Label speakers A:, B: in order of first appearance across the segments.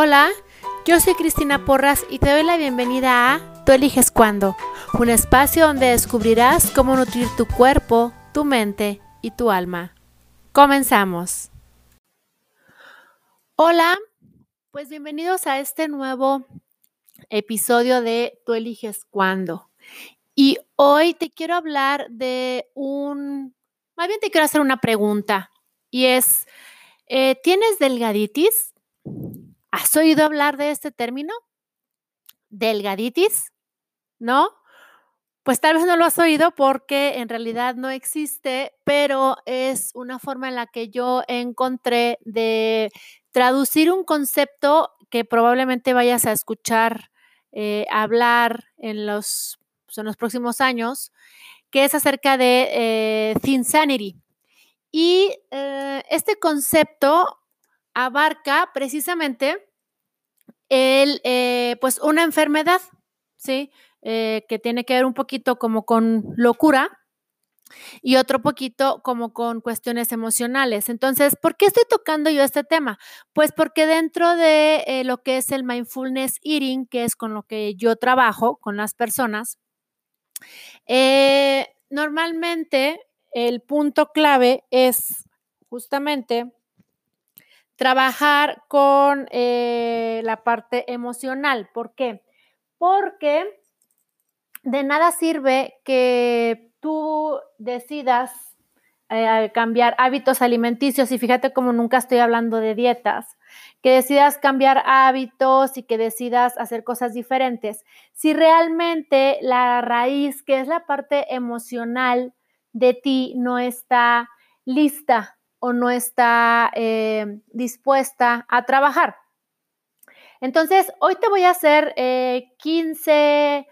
A: Hola, yo soy Cristina Porras y te doy la bienvenida a Tú eliges cuándo, un espacio donde descubrirás cómo nutrir tu cuerpo, tu mente y tu alma. Comenzamos. Hola, pues bienvenidos a este nuevo episodio de Tú eliges cuándo. Y hoy te quiero hablar de un, más bien te quiero hacer una pregunta y es, eh, ¿tienes delgaditis? ¿Has oído hablar de este término? Delgaditis, ¿no? Pues tal vez no lo has oído porque en realidad no existe, pero es una forma en la que yo encontré de traducir un concepto que probablemente vayas a escuchar eh, hablar en los, pues, en los próximos años, que es acerca de eh, Thin Sanity. Y eh, este concepto abarca precisamente el, eh, pues una enfermedad, ¿sí? Eh, que tiene que ver un poquito como con locura y otro poquito como con cuestiones emocionales. Entonces, ¿por qué estoy tocando yo este tema? Pues porque dentro de eh, lo que es el mindfulness eating, que es con lo que yo trabajo con las personas, normalmente el punto clave es justamente trabajar con eh, la parte emocional. ¿Por qué? Porque de nada sirve que tú decidas eh, cambiar hábitos alimenticios y fíjate como nunca estoy hablando de dietas, que decidas cambiar hábitos y que decidas hacer cosas diferentes. Si realmente la raíz, que es la parte emocional de ti, no está lista o no está eh, dispuesta a trabajar. Entonces, hoy te voy a hacer 15 eh,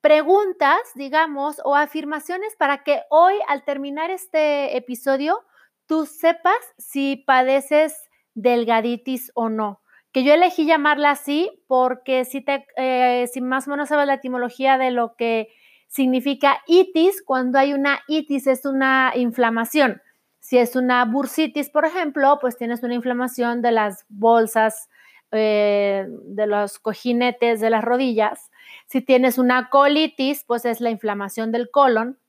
A: preguntas, digamos, o afirmaciones para que hoy, al terminar este episodio, tú sepas si padeces delgaditis o no. Que yo elegí llamarla así porque si, te, eh, si más o menos sabes la etimología de lo que significa itis, cuando hay una itis es una inflamación. Si es una bursitis, por ejemplo, pues tienes una inflamación de las bolsas, eh, de los cojinetes de las rodillas. Si tienes una colitis, pues es la inflamación del colon.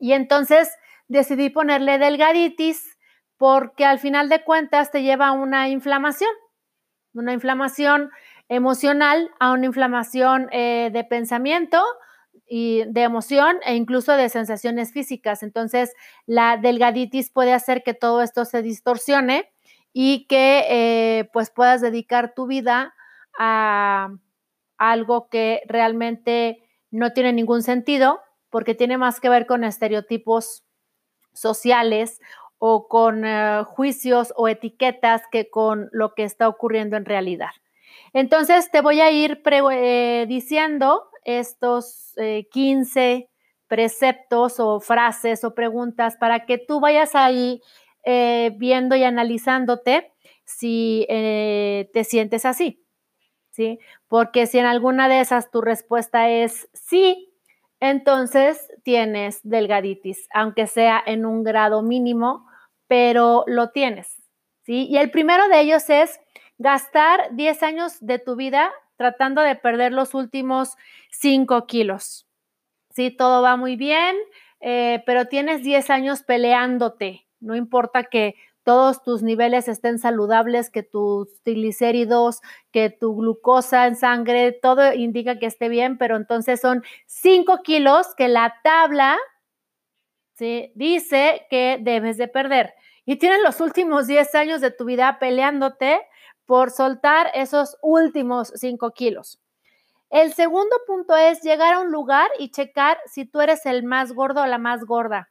A: Y entonces decidí ponerle delgaditis porque al final de cuentas te lleva a una inflamación, una inflamación emocional a una inflamación eh, de pensamiento, y de emoción e incluso de sensaciones físicas. Entonces, la delgaditis puede hacer que todo esto se distorsione y que eh, pues puedas dedicar tu vida a algo que realmente no tiene ningún sentido porque tiene más que ver con estereotipos sociales o con eh, juicios o etiquetas que con lo que está ocurriendo en realidad. Entonces, te voy a ir eh, diciendo estos 15 eh, preceptos o frases o preguntas para que tú vayas ahí eh, viendo y analizándote si eh, te sientes así, ¿sí? Porque si en alguna de esas tu respuesta es sí, entonces tienes delgaditis, aunque sea en un grado mínimo, pero lo tienes, ¿sí? Y el primero de ellos es gastar 10 años de tu vida tratando de perder los últimos 5 kilos. Sí, todo va muy bien, eh, pero tienes 10 años peleándote. No importa que todos tus niveles estén saludables, que tus triglicéridos, que tu glucosa en sangre, todo indica que esté bien, pero entonces son 5 kilos que la tabla dice que debes de perder. Y tienes los últimos 10 años de tu vida peleándote por soltar esos últimos 5 kilos. El segundo punto es llegar a un lugar y checar si tú eres el más gordo o la más gorda.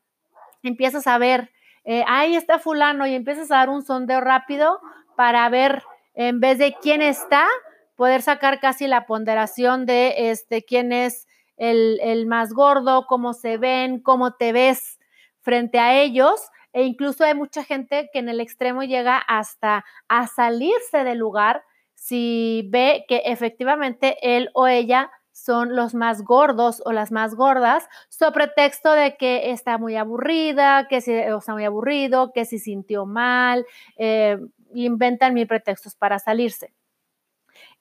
A: Empiezas a ver, eh, ahí está fulano y empiezas a dar un sondeo rápido para ver, en vez de quién está, poder sacar casi la ponderación de este, quién es el, el más gordo, cómo se ven, cómo te ves frente a ellos e incluso hay mucha gente que en el extremo llega hasta a salirse del lugar si ve que efectivamente él o ella son los más gordos o las más gordas, sobre pretexto de que está muy aburrida, que si, está muy aburrido, que si sintió mal, eh, inventan mil pretextos para salirse.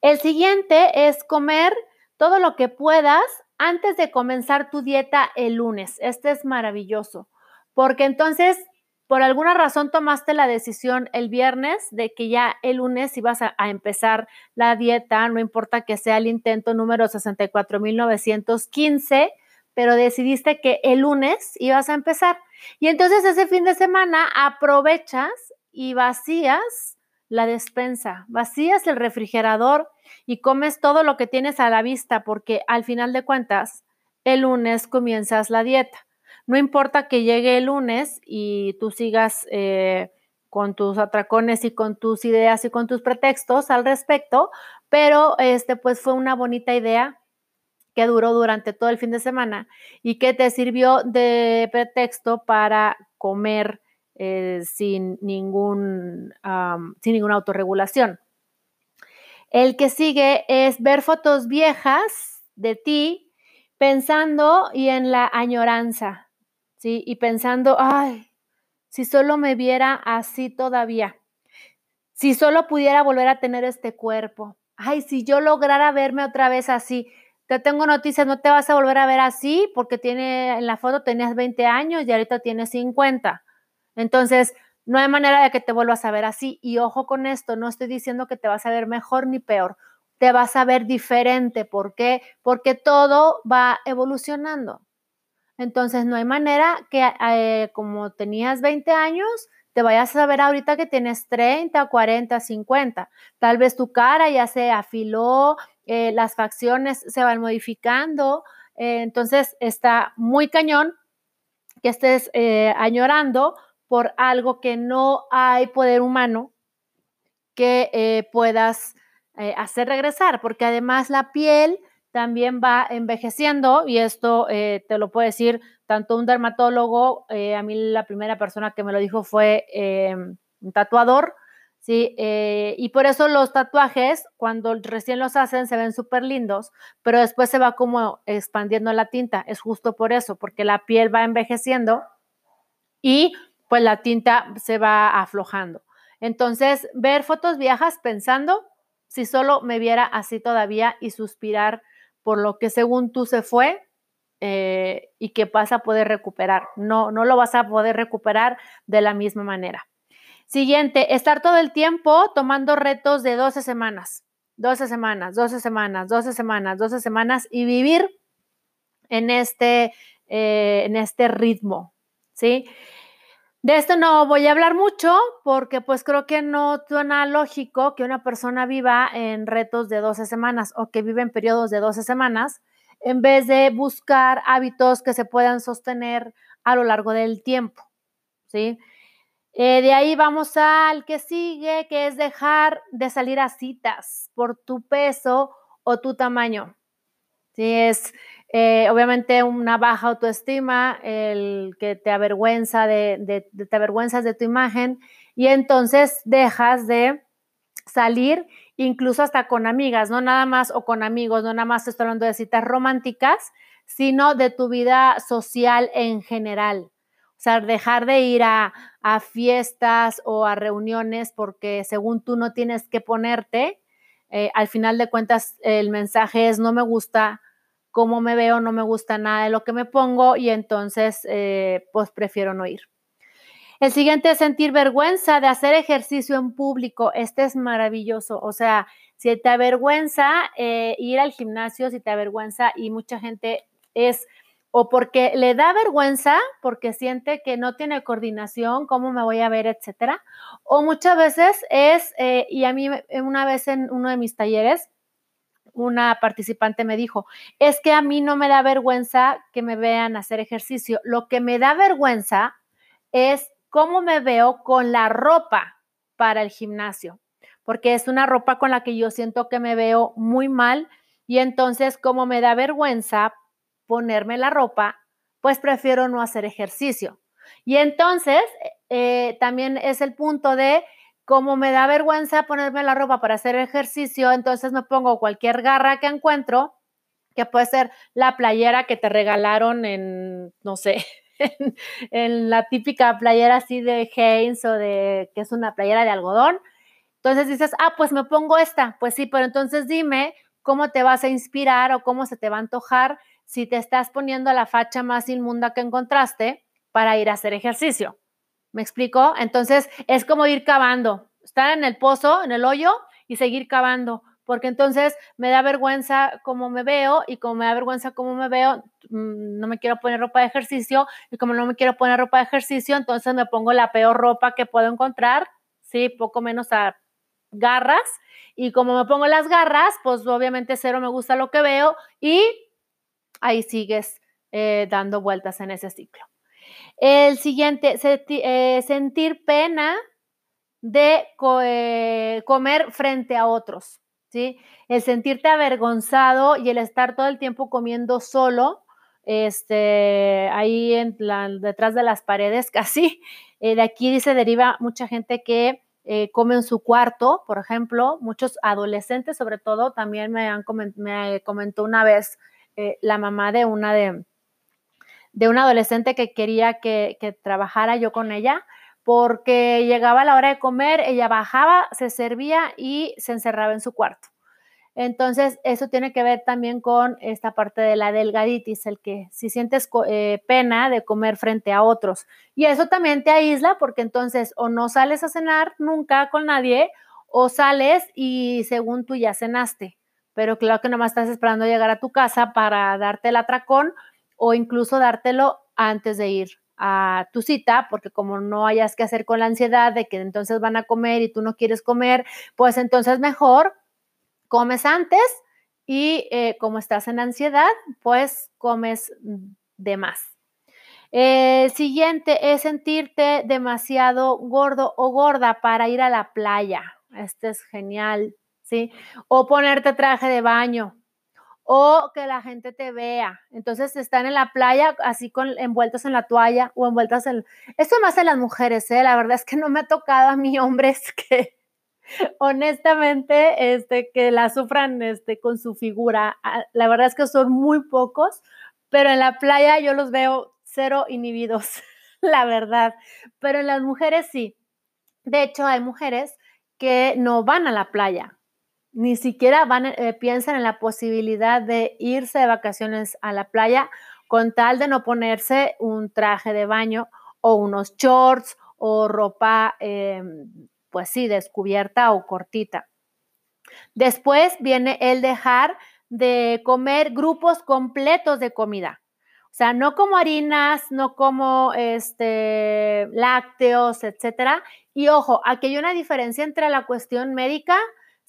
A: El siguiente es comer todo lo que puedas antes de comenzar tu dieta el lunes. Este es maravilloso, porque entonces por alguna razón tomaste la decisión el viernes de que ya el lunes ibas a, empezar la dieta, no importa que sea el intento número 64.915, pero decidiste que el lunes ibas a empezar. Y entonces ese fin de semana aprovechas y vacías la despensa, vacías el refrigerador y comes todo lo que tienes a la vista, porque al final de cuentas, el lunes comienzas la dieta. No importa que llegue el lunes y tú sigas eh, con tus atracones y con tus ideas y con tus pretextos al respecto, pero este pues fue una bonita idea que duró durante todo el fin de semana y que te sirvió de pretexto para comer eh, sin, ningún, sin ninguna autorregulación. El que sigue es ver fotos viejas de ti pensando y en la añoranza. ¿Sí? Y pensando, ay, si solo me viera así todavía, si solo pudiera volver a tener este cuerpo, ay, si yo lograra verme otra vez así, te tengo noticias, no te vas a volver a ver así porque tiene, en la foto tenías 20 años y ahorita tienes 50. Entonces, no hay manera de que te vuelvas a ver así. Y ojo con esto, no estoy diciendo que te vas a ver mejor ni peor, te vas a ver diferente. ¿Por qué? Porque todo va evolucionando. Entonces, no hay manera que eh, como tenías 20 años, te vayas a ver ahorita que tienes 30, 40, 50. Tal vez tu cara ya se afiló, eh, las facciones se van modificando. Eh, entonces, está muy cañón que estés añorando por algo que no hay poder humano que puedas hacer regresar, porque además la piel también va envejeciendo y esto eh, te lo puede decir tanto un dermatólogo, eh, a mí la primera persona que me lo dijo fue em, un tatuador, ¿sí? Eh, y por eso los tatuajes, cuando recién los hacen, se ven súper lindos, pero después se va como expandiendo la tinta, es justo por eso, porque la piel va envejeciendo y pues la tinta se va aflojando. Entonces, ver fotos viejas pensando si solo me viera así todavía y suspirar por lo que según tú se fue eh, y que vas a poder recuperar. No, no lo vas a poder recuperar de la misma manera. Siguiente, estar todo el tiempo tomando retos de 12 semanas, 12 semanas, 12 semanas, 12 semanas, 12 semanas y vivir en este, eh, en este ritmo, ¿sí? De esto no voy a hablar mucho porque pues creo que no suena lógico que una persona viva en retos de 12 semanas o que vive en periodos de 12 semanas en vez de buscar hábitos que se puedan sostener a lo largo del tiempo, ¿sí? Eh, de ahí vamos al que sigue, que es dejar de salir a citas por tu peso o tu tamaño. Sí, es eh, obviamente una baja autoestima, el que te avergüenza de, te avergüenzas de tu imagen y entonces dejas de salir incluso hasta con amigas, no nada más o con amigos, no nada más estoy hablando de citas románticas, sino de tu vida social en general. O sea, dejar de ir a, fiestas o a reuniones porque según tú no tienes que ponerte, eh, al final de cuentas el mensaje es no me gusta cómo me veo, no me gusta nada de lo que me pongo y entonces eh, pues prefiero no ir. El siguiente es sentir vergüenza de hacer ejercicio en público. Este es maravilloso. O sea, si te avergüenza eh, ir al gimnasio, si te avergüenza y mucha gente es o porque le da vergüenza, porque siente que no tiene coordinación, cómo me voy a ver, etcétera. O muchas veces es, eh, y a mí una vez en uno de mis talleres, una participante me dijo, es que a mí no me da vergüenza que me vean hacer ejercicio, lo que me da vergüenza es cómo me veo con la ropa para el gimnasio, porque es una ropa con la que yo siento que me veo muy mal y entonces como me da vergüenza ponerme la ropa, pues prefiero no hacer ejercicio. Y entonces eh, también es el punto de como me da vergüenza ponerme la ropa para hacer ejercicio, entonces me pongo cualquier garra que encuentro, que puede ser la playera que te regalaron en, no sé, en, la típica playera así de Hanes o de que es una playera de algodón. Entonces dices, ah, pues me pongo esta. Pues sí, pero entonces dime cómo te vas a inspirar o cómo se te va a antojar si te estás poniendo la facha más inmunda que encontraste para ir a hacer ejercicio. ¿Me explico? Entonces es como ir cavando, estar en el pozo, en el hoyo y seguir cavando, porque entonces me da vergüenza cómo me veo y como me da vergüenza cómo me veo, mm, no me quiero poner ropa de ejercicio y como no me quiero poner ropa de ejercicio, entonces me pongo la peor ropa que puedo encontrar, sí, poco menos a garras y como me pongo las garras, pues obviamente cero me gusta lo que veo y ahí sigues eh, dando vueltas en ese ciclo. El siguiente, eh, sentir pena de eh, comer frente a otros, ¿sí? El sentirte avergonzado y el estar todo el tiempo comiendo solo, este, ahí en detrás de las paredes casi. de aquí se deriva mucha gente que eh, come en su cuarto, por ejemplo, muchos adolescentes sobre todo, también me, han me comentó una vez eh, la mamá de una de, de un adolescente que quería que, que trabajara yo con ella, porque llegaba la hora de comer, ella bajaba, se servía y se encerraba en su cuarto. Entonces, eso tiene que ver también con esta parte de la delgaditis, el que si sientes eh, pena de comer frente a otros. Y eso también te aísla porque entonces o no sales a cenar nunca con nadie o sales y según tú ya cenaste. Pero claro que nomás estás esperando llegar a tu casa para darte el atracón o incluso dártelo antes de ir a tu cita, porque como no hayas que hacer con la ansiedad de que entonces van a comer y tú no quieres comer, pues entonces mejor comes antes y eh, como estás en ansiedad, pues comes de más. El siguiente es sentirte demasiado gordo o gorda para ir a la playa. Este es genial, ¿sí? O ponerte traje de baño o que la gente te vea. Entonces están en la playa así con envueltos en la toalla o envueltas en... Esto más en las mujeres, ¿eh? La verdad es que no me ha tocado a mí hombres que honestamente, este, que la sufran este, con su figura. Ah, la verdad es que son muy pocos, pero en la playa yo los veo cero inhibidos, la verdad. Pero en las mujeres sí. De hecho, hay mujeres que no van a la playa, ni siquiera van, eh, piensan en la posibilidad de irse de vacaciones a la playa con tal de no ponerse un traje de baño o unos shorts o ropa em, pues sí, descubierta o cortita. Después viene el dejar de comer grupos completos de comida. O sea, no como harinas, no como este, lácteos, etcétera. Y ojo, aquí hay una diferencia entre la cuestión médica,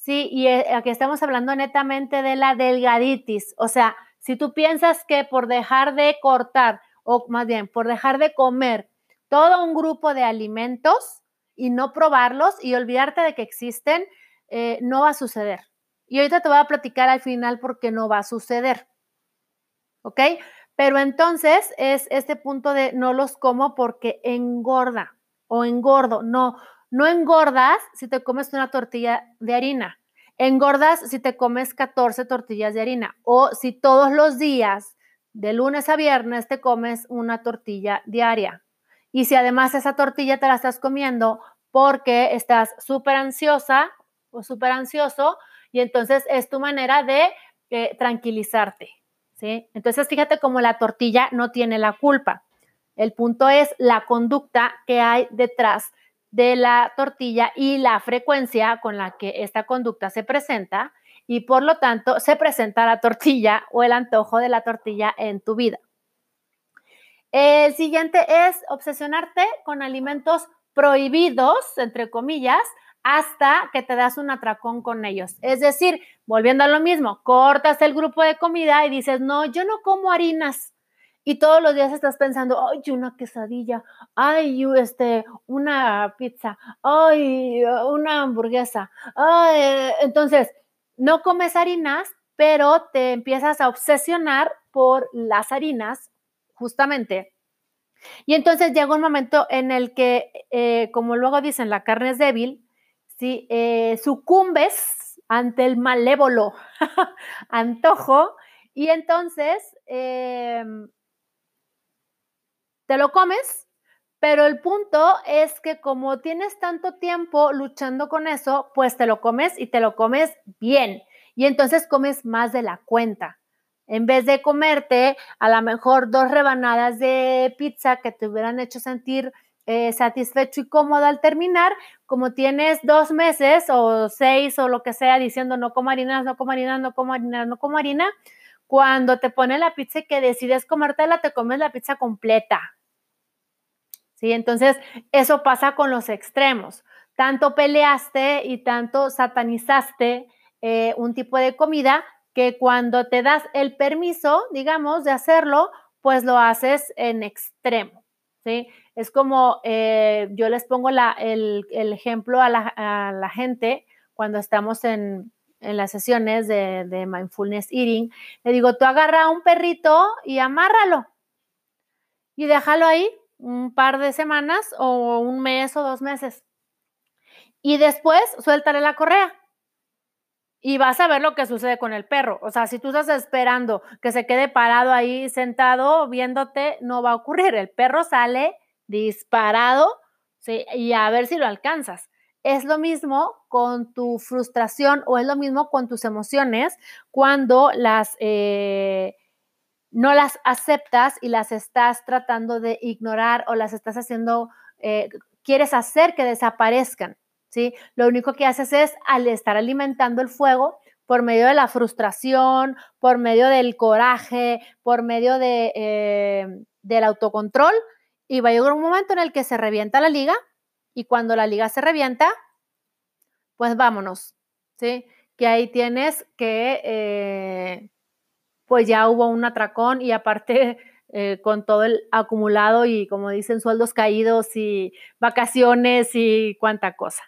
A: sí, y eh, aquí estamos hablando netamente de la delgaditis. O sea, si tú piensas que por dejar de cortar, o más bien, por dejar de comer todo un grupo de alimentos, y no probarlos y olvidarte de que existen, eh, no va a suceder. Y ahorita te voy a platicar al final por qué no va a suceder. ¿Ok? Pero entonces es este punto de no los como porque engorda o engordo. No, no engordas si te comes una tortilla de harina. Engordas si te comes 14 tortillas de harina o si todos los días, de lunes a viernes, te comes una tortilla diaria. Y si además esa tortilla te la estás comiendo porque estás súper ansiosa o súper ansioso y entonces es tu manera de eh, tranquilizarte, ¿sí? Entonces fíjate cómo la tortilla no tiene la culpa. El punto es la conducta que hay detrás de la tortilla y la frecuencia con la que esta conducta se presenta y por lo tanto se presenta la tortilla o el antojo de la tortilla en tu vida. El siguiente es obsesionarte con alimentos prohibidos, entre comillas, hasta que te das un atracón con ellos. Es decir, volviendo a lo mismo, cortas el grupo de comida y dices, no, yo no como harinas. Y todos los días estás pensando, ay, una quesadilla, ay, este, una pizza, ay, una hamburguesa. Ay. Entonces, no comes harinas, pero te empiezas a obsesionar por las harinas justamente. Y entonces llega un momento en el que, eh, como luego dicen, la carne es débil, ¿sí? Eh, sucumbes ante el malévolo antojo y entonces em, te lo comes, Pero el punto es que como tienes tanto tiempo luchando con eso, pues te lo comes y te lo comes bien. Y entonces comes más de la cuenta. En vez de comerte a lo mejor dos rebanadas de pizza que te hubieran hecho sentir eh, satisfecho y cómodo al terminar, como tienes dos meses o seis o lo que sea diciendo no como harinas, no como harinas, no como harinas, no como harina, cuando te pone la pizza y que decides comértela, te comes la pizza completa. ¿Sí? Entonces, eso pasa con los extremos. Tanto peleaste y tanto satanizaste eh, un tipo de comida que cuando te das el permiso, digamos, de hacerlo, pues lo haces en extremo. ¿sí? Es como, eh, yo les pongo el, ejemplo a la, gente cuando estamos en, las sesiones de, de, mindfulness eating, le digo, tú agarra un perrito y amárralo y déjalo ahí un par de semanas o un mes o dos meses. Y después suéltale la correa y vas a ver lo que sucede con el perro. O sea, si tú estás esperando que se quede parado ahí sentado viéndote, no va a ocurrir. El perro sale disparado y a ver si lo alcanzas. Es lo mismo con tu frustración o es lo mismo con tus emociones cuando las eh, no las aceptas y las estás tratando de ignorar o las estás haciendo, eh, quieres hacer que desaparezcan. ¿sí? Lo único que haces es al estar alimentando el fuego por medio de la frustración, por medio del coraje, por medio de, eh, del autocontrol, y va a llegar un momento en el que se revienta la liga, y cuando la liga se revienta, pues vámonos, ¿sí? Que ahí tienes que, eh, pues ya hubo un atracón y aparte eh, con todo el acumulado y como dicen, sueldos caídos y vacaciones y cuánta cosa.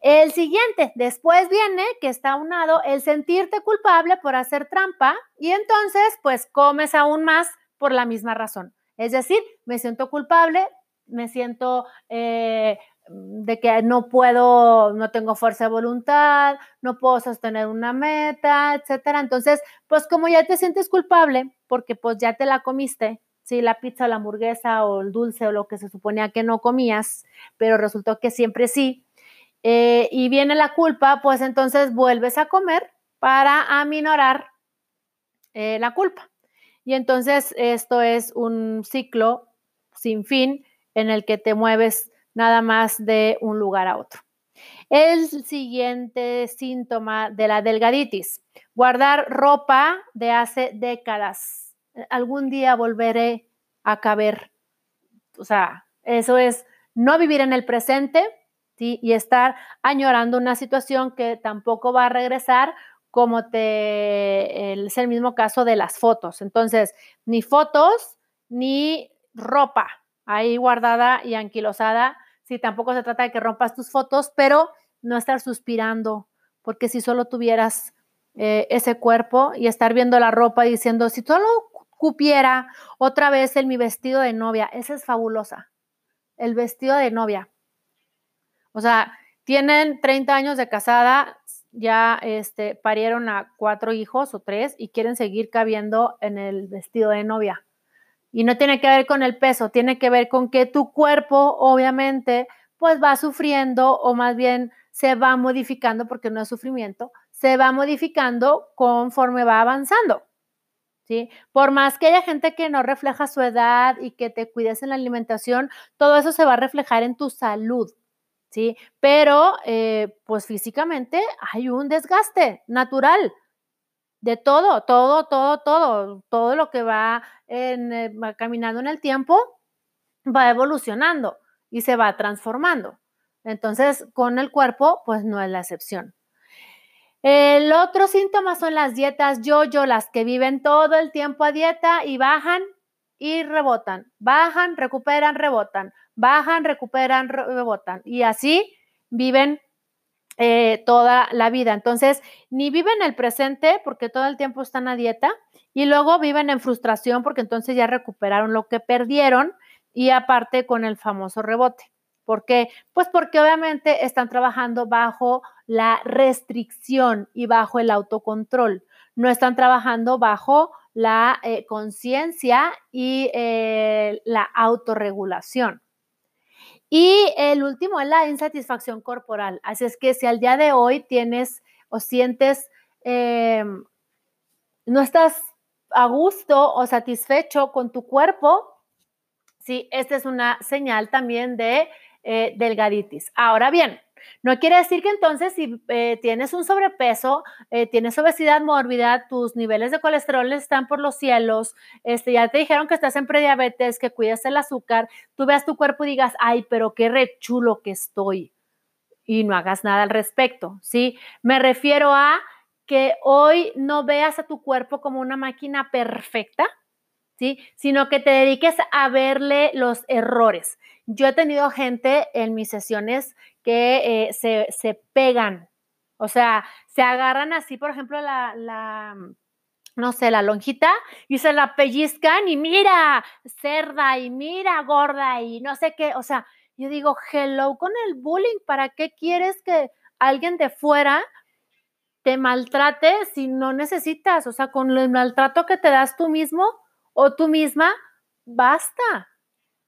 A: El siguiente, después viene que está unado el sentirte culpable por hacer trampa y entonces pues comes aún más por la misma razón. Es decir, me siento culpable, me siento eh, de que no puedo, no tengo fuerza de voluntad, no puedo sostener una meta, etcétera. Entonces, pues como ya te sientes culpable porque pues ya te la comiste, sí, la pizza, la hamburguesa o el dulce o lo que se suponía que no comías, pero resultó que siempre sí, eh, y viene la culpa, pues entonces vuelves a comer para aminorar eh, la culpa. Y entonces esto es un ciclo sin fin en el que te mueves nada más de un lugar a otro. El siguiente síntoma de la delgaditis, guardar ropa de hace décadas. Algún día volveré a caber. O sea, eso es no vivir en el presente, y estar añorando una situación que tampoco va a regresar como es el mismo caso de las fotos. Entonces, ni fotos ni ropa ahí guardada y anquilosada. Si tampoco se trata de que rompas tus fotos, pero no estar suspirando, porque si solo tuvieras eh, ese cuerpo y estar viendo la ropa y diciendo, si solo cupiera otra vez en mi vestido de novia, esa es fabulosa. El vestido de novia. O sea, tienen 30 años de casada, ya este, parieron a cuatro hijos o tres y quieren seguir cabiendo en el vestido de novia. Y no tiene que ver con el peso, tiene que ver con que tu cuerpo, obviamente, pues va sufriendo o más bien se va modificando, porque no es sufrimiento, se va modificando conforme va avanzando. ¿Sí? Por más que haya gente que no refleja su edad y que te cuides en la alimentación, todo eso se va a reflejar en tu salud. ¿sí? Pero, eh, pues físicamente hay un desgaste natural de todo, todo, todo, todo, todo lo que va, eh, caminando en el tiempo va evolucionando y se va transformando. Entonces, con el cuerpo, pues no es la excepción. El otro síntoma son las dietas yo-yo, las que viven todo el tiempo a dieta y bajan y rebotan, bajan, recuperan, rebotan, bajan, recuperan, rebotan. Y así viven eh, toda la vida. Entonces, ni viven el presente porque todo el tiempo están a dieta y luego viven en frustración porque entonces ya recuperaron lo que perdieron y aparte con el famoso rebote. ¿Por qué? Pues porque obviamente están trabajando bajo la restricción y bajo el autocontrol. No están trabajando bajo la eh, conciencia y eh, la autorregulación. Y el último es la insatisfacción corporal. Así es que si al día de hoy tienes o sientes, em, no estás a gusto o satisfecho con tu cuerpo, sí, esta es una señal también de eh, delgaditis. Ahora bien, no quiere decir que entonces si eh, tienes un sobrepeso, eh, tienes obesidad mórbida, tus niveles de colesterol están por los cielos, este, ya te dijeron que estás en prediabetes, que cuidas el azúcar, tú veas tu cuerpo y digas, ay, pero qué re chulo que estoy y no hagas nada al respecto, ¿sí? Me refiero a que hoy no veas a tu cuerpo como una máquina perfecta, ¿sí? Sino que te dediques a verle los errores. Yo he tenido gente en mis sesiones que eh, se, pegan, o sea, se agarran así, por ejemplo, la, la, no sé, la lonjita y se la pellizcan y mira, cerda y mira, gorda y no sé qué, o sea, yo digo, hello con el bullying, ¿para qué quieres que alguien de fuera te maltrate si no necesitas? O sea, con el maltrato que te das tú mismo o tú misma, basta.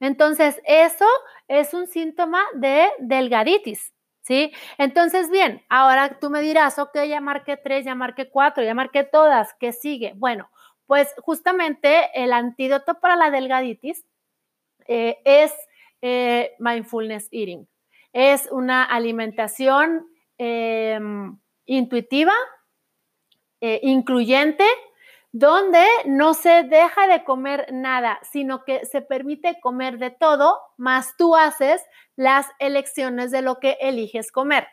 A: Entonces, eso es un síntoma de delgaditis, ¿sí? Entonces, bien, ahora tú me dirás, ok, ya marqué tres, ya marqué cuatro, ya marqué todas, ¿qué sigue? Bueno, pues justamente el antídoto para la delgaditis eh, es eh, mindfulness eating. Es una alimentación em, intuitiva, eh, incluyente, donde no se deja de comer nada, sino que se permite comer de todo, más tú haces las elecciones de lo que eliges comer.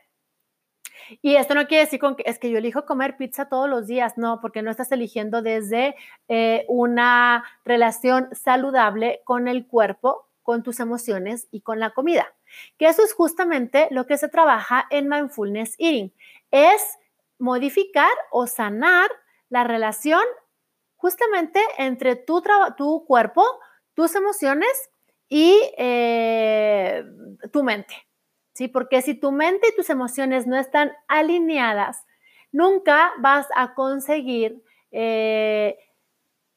A: Y esto no quiere decir que es que yo elijo comer pizza todos los días, no, porque no estás eligiendo desde eh, una relación saludable con el cuerpo, con tus emociones y con la comida. Que eso es justamente lo que se trabaja en mindfulness eating, es modificar o sanar la relación justamente entre tu, cuerpo, tus emociones y eh, tu mente. ¿sí? Porque si tu mente y tus emociones no están alineadas, nunca vas a conseguir, eh,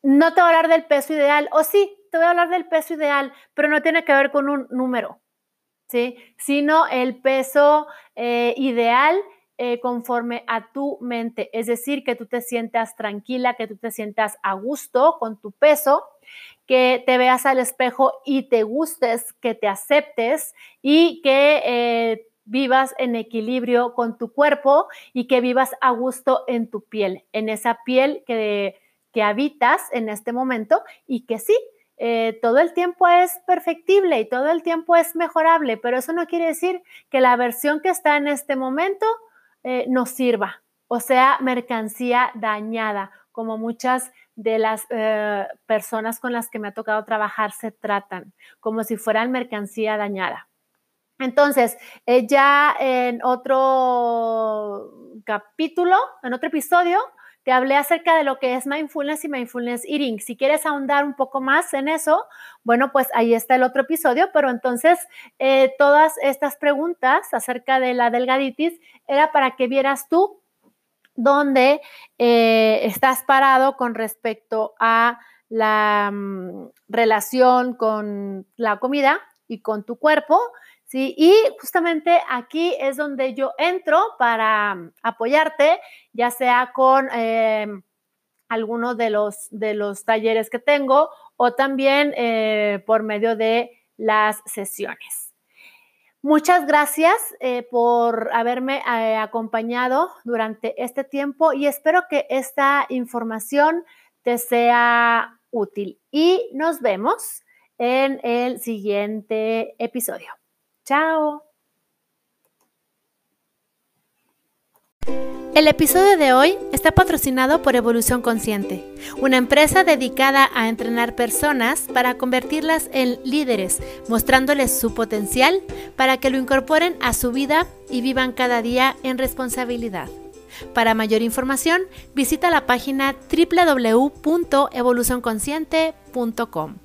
A: no te voy a hablar del peso ideal, o sí, te voy a hablar del peso ideal, pero no tiene que ver con un número, ¿sí? Sino el peso eh, ideal eh, conforme a tu mente, es decir, que tú te sientas tranquila, que tú te sientas a gusto con tu peso, que te veas al espejo y te gustes, que te aceptes y que eh, vivas en equilibrio con tu cuerpo y que vivas a gusto en tu piel, en esa piel que, que habitas en este momento y que sí, eh, todo el tiempo es perfectible y todo el tiempo es mejorable, pero eso no quiere decir que la versión que está en este momento eh, nos sirva, o sea, mercancía dañada, como muchas de las eh, personas con las que me ha tocado trabajar se tratan, como si fueran mercancía dañada. Entonces, eh, ya en otro capítulo, en otro episodio, te hablé acerca de lo que es mindfulness y mindfulness eating. Si quieres ahondar un poco más en eso, bueno, pues ahí está el otro episodio, pero entonces eh, todas estas preguntas acerca de la delgaditis era para que vieras tú dónde eh, estás parado con respecto a la mm, relación con la comida y con tu cuerpo y justamente aquí es donde yo entro para mm, apoyarte, ya sea con eh, alguno de los, de los talleres que tengo o también eh, por medio de las sesiones. Muchas gracias eh, por haberme acompañado durante este tiempo y espero que esta información te sea útil y nos vemos en el siguiente episodio. Chao. El episodio de hoy está patrocinado por Evolución Consciente, una empresa dedicada a entrenar personas para convertirlas en líderes, mostrándoles su potencial para que lo incorporen a su vida y vivan cada día en responsabilidad. Para mayor información, visita la página www.evolucionconsciente.com.